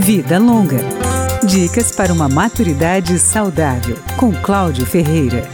Vida Longa. Dicas para uma maturidade saudável, com Cláudio Ferreira.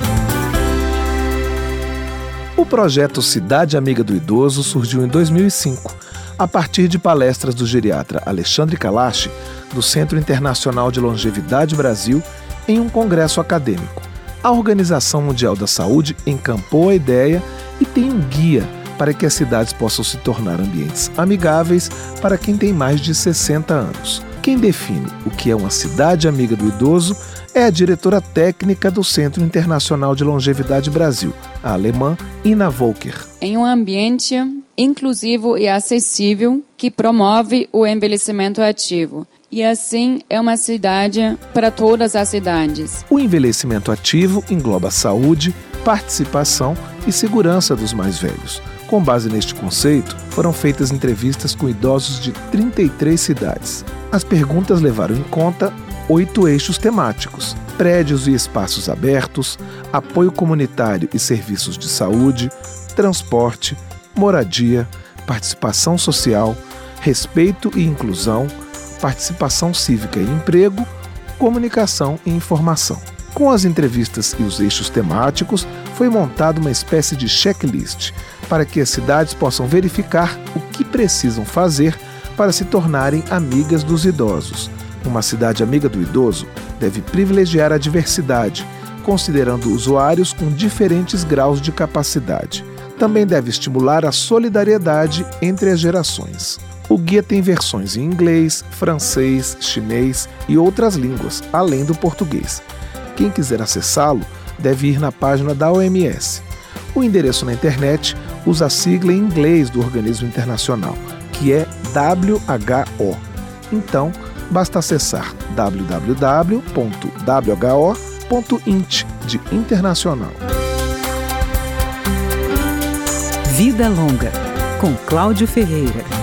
O projeto Cidade Amiga do Idoso surgiu em 2005, a partir de palestras do geriatra Alexandre Kalash, do Centro Internacional de Longevidade Brasil, em um congresso acadêmico. A Organização Mundial da Saúde encampou a ideia e tem um guia para que as cidades possam se tornar ambientes amigáveis para quem tem mais de 60 anos. Quem define o que é uma cidade amiga do idoso é a diretora técnica do Centro Internacional de Longevidade Brasil, a alemã Ina Volker. Em um ambiente inclusivo e acessível que promove o envelhecimento ativo. E assim é uma cidade para todas as cidades. O envelhecimento ativo engloba saúde, participação e segurança dos mais velhos. Com base neste conceito, foram feitas entrevistas com idosos de 33 cidades. As perguntas levaram em conta oito eixos temáticos: prédios e espaços abertos, apoio comunitário e serviços de saúde, transporte, moradia, participação social, respeito e inclusão, participação cívica e emprego, comunicação e informação. Com as entrevistas e os eixos temáticos, foi montada uma espécie de checklist para que as cidades possam verificar o que precisam fazer para se tornarem amigas dos idosos. Uma cidade amiga do idoso deve privilegiar a diversidade, considerando usuários com diferentes graus de capacidade. Também deve estimular a solidariedade entre as gerações. O guia tem versões em inglês, francês, chinês e outras línguas, além do português. Quem quiser acessá-lo deve ir na página da OMS. O endereço na internet usa a sigla em inglês do organismo internacional, que é WHO. Então, basta acessar www.who.int de internacional. Vida Longa, com Cláudio Ferreira.